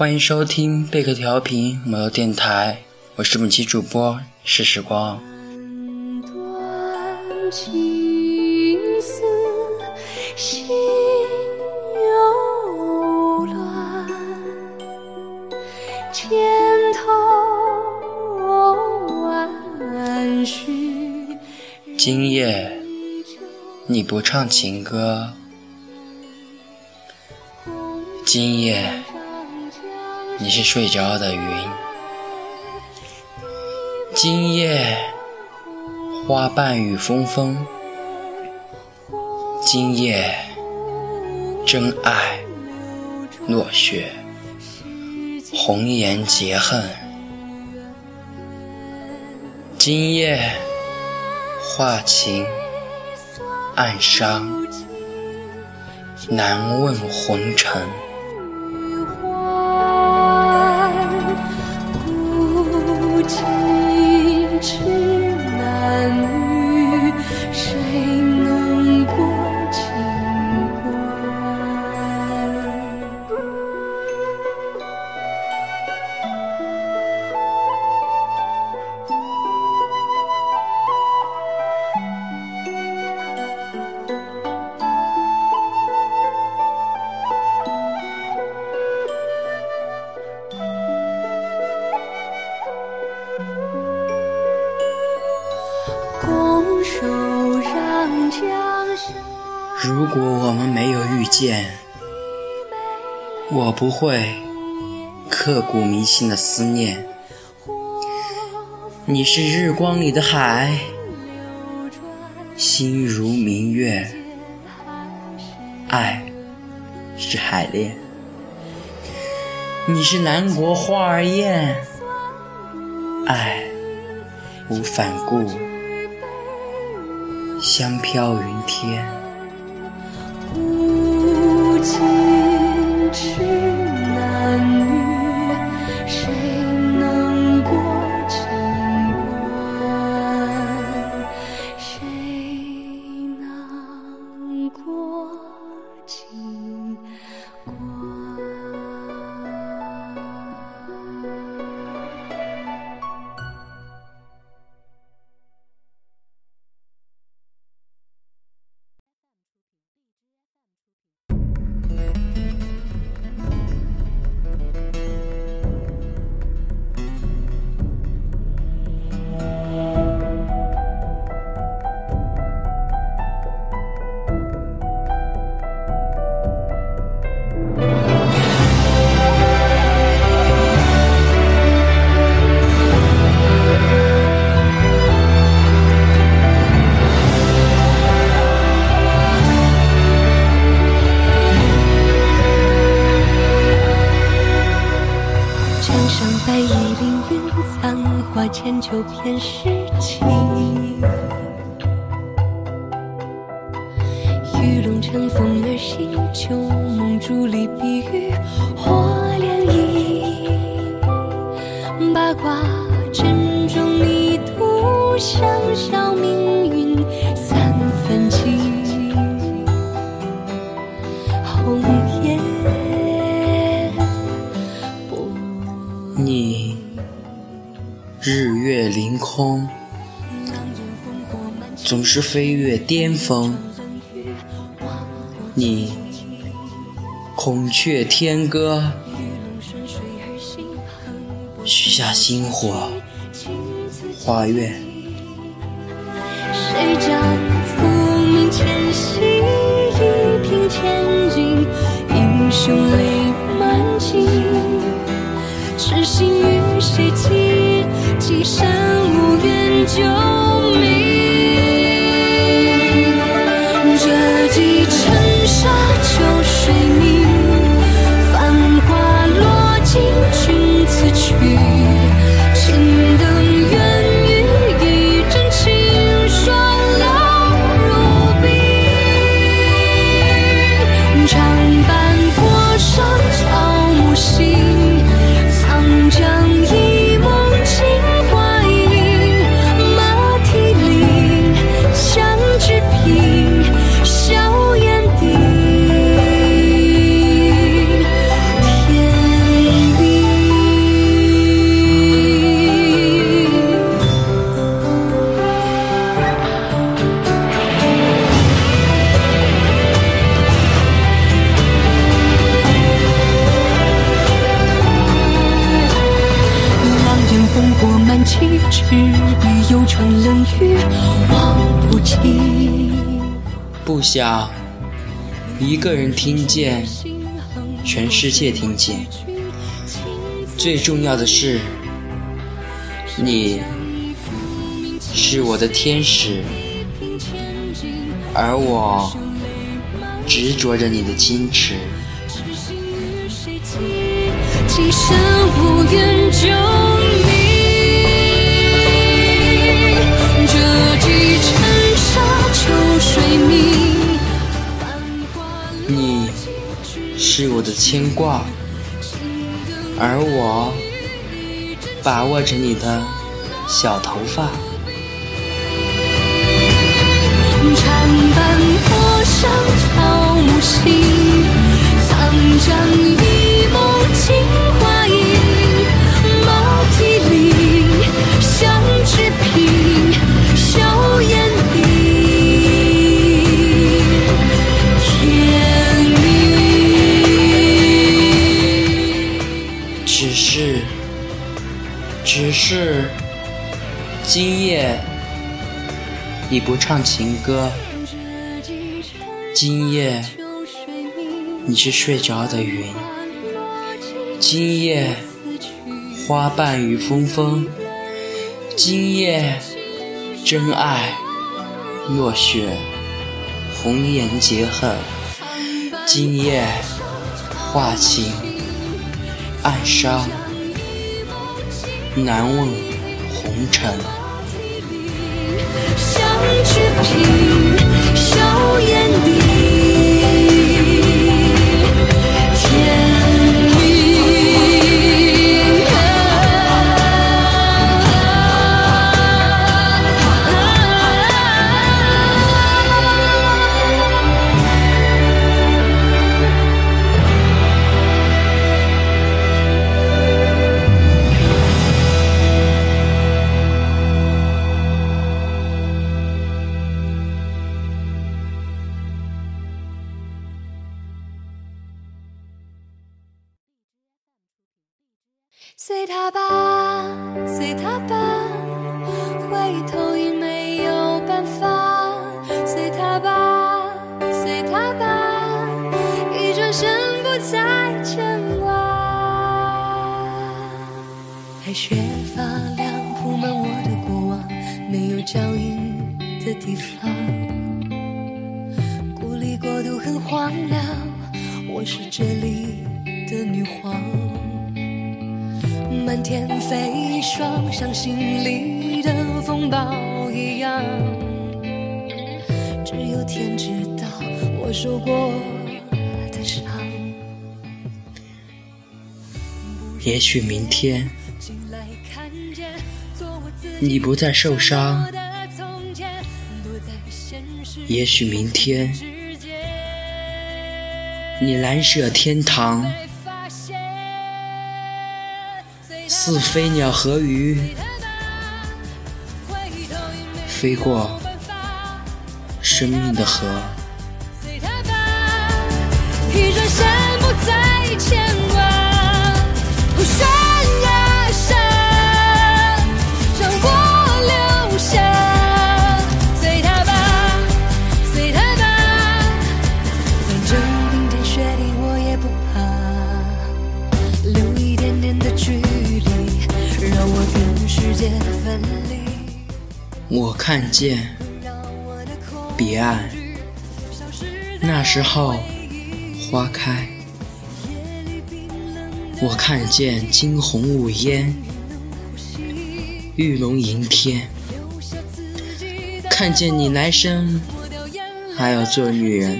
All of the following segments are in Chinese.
欢迎收听贝壳调频某游电台，我是本期主播是时光。断情丝心又乱，千头万绪。今夜你不唱情歌，今夜你是睡着的云，今夜花瓣雨纷纷，今夜真爱落雪，红颜结恨，今夜画情暗伤，难问红尘。遇见，我不会刻骨铭心的思念。你是日光里的海，心如明月，爱是海恋。你是南国花儿艳，爱无反顾，香飘云天。今世男女谁能过情关？谁能过千秋偏是情。总是飞越巅峰。你孔雀天歌，许下星火花月。谁将浮名前夕一平千金？英雄泪满襟，痴心与谁寄？寄身无缘救事又，望不。不想一个人听见，全世界听见。最重要的是，你是我的天使，而我执着着你的矜持。今生无缘就。是我的牵挂，而我把握着你的小头发。缠斑陌上草木新，藏将一梦惊今夜你不唱情歌，今夜你是睡着的云，今夜花瓣雨纷纷，今夜真爱若雪，红颜结恨，今夜化情暗伤，难问红尘。your. 白雪发亮，铺满我的过往，没有脚印的地方。孤立过度很荒凉，我是这里的女皇。漫天飞霜，像心里的风暴一样。只有天知道我受过的伤。也许明天你不再受伤，也许明天你蓝舍天堂，似飞鸟和鱼飞过生命的河。随他吧，一转身我看见彼岸，那时候花开。我看见惊鸿舞烟，玉龙迎天。看见你来生，还要做女人，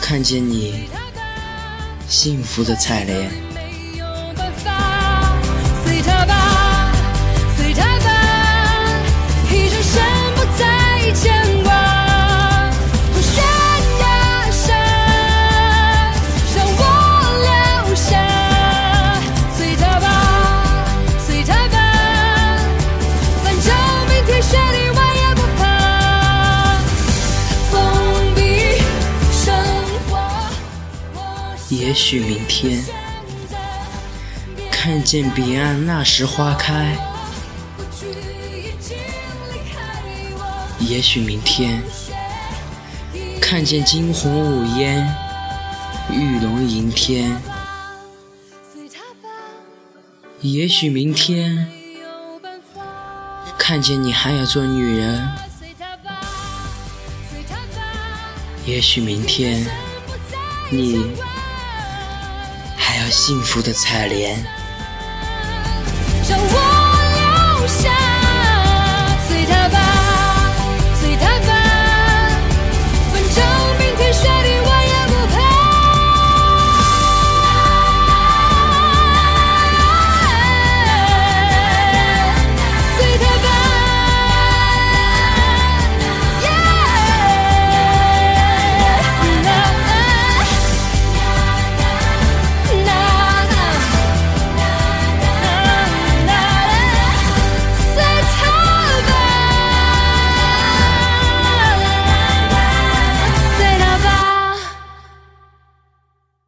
看见你，幸福的彩莲。也许明天看见彼岸那时花开，也许明天看见惊鸿舞烟，玉龙迎天。也许明天看见你还要做女人。也许明天你幸福的采莲。